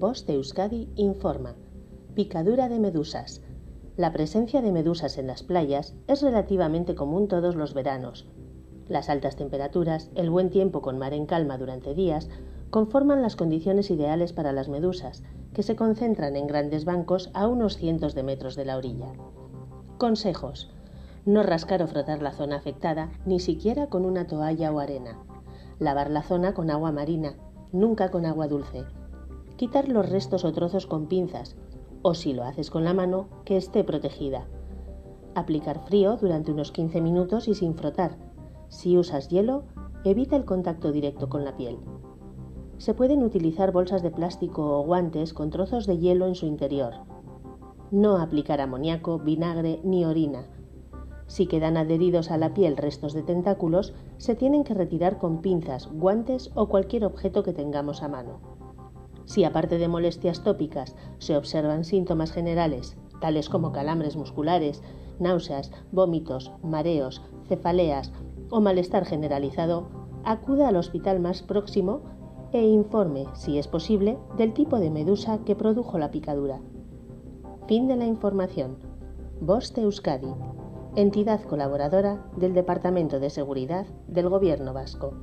Voz Euskadi informa. Picadura de medusas. La presencia de medusas en las playas es relativamente común todos los veranos. Las altas temperaturas, el buen tiempo con mar en calma durante días, conforman las condiciones ideales para las medusas, que se concentran en grandes bancos a unos cientos de metros de la orilla. Consejos. No rascar o frotar la zona afectada, ni siquiera con una toalla o arena. Lavar la zona con agua marina, nunca con agua dulce. Quitar los restos o trozos con pinzas, o si lo haces con la mano, que esté protegida. Aplicar frío durante unos 15 minutos y sin frotar. Si usas hielo, evita el contacto directo con la piel. Se pueden utilizar bolsas de plástico o guantes con trozos de hielo en su interior. No aplicar amoníaco, vinagre ni orina. Si quedan adheridos a la piel restos de tentáculos, se tienen que retirar con pinzas, guantes o cualquier objeto que tengamos a mano. Si aparte de molestias tópicas se observan síntomas generales, tales como calambres musculares, náuseas, vómitos, mareos, cefaleas o malestar generalizado, acuda al hospital más próximo e informe, si es posible, del tipo de medusa que produjo la picadura. Fin de la información. Voz de Euskadi, entidad colaboradora del Departamento de Seguridad del Gobierno Vasco.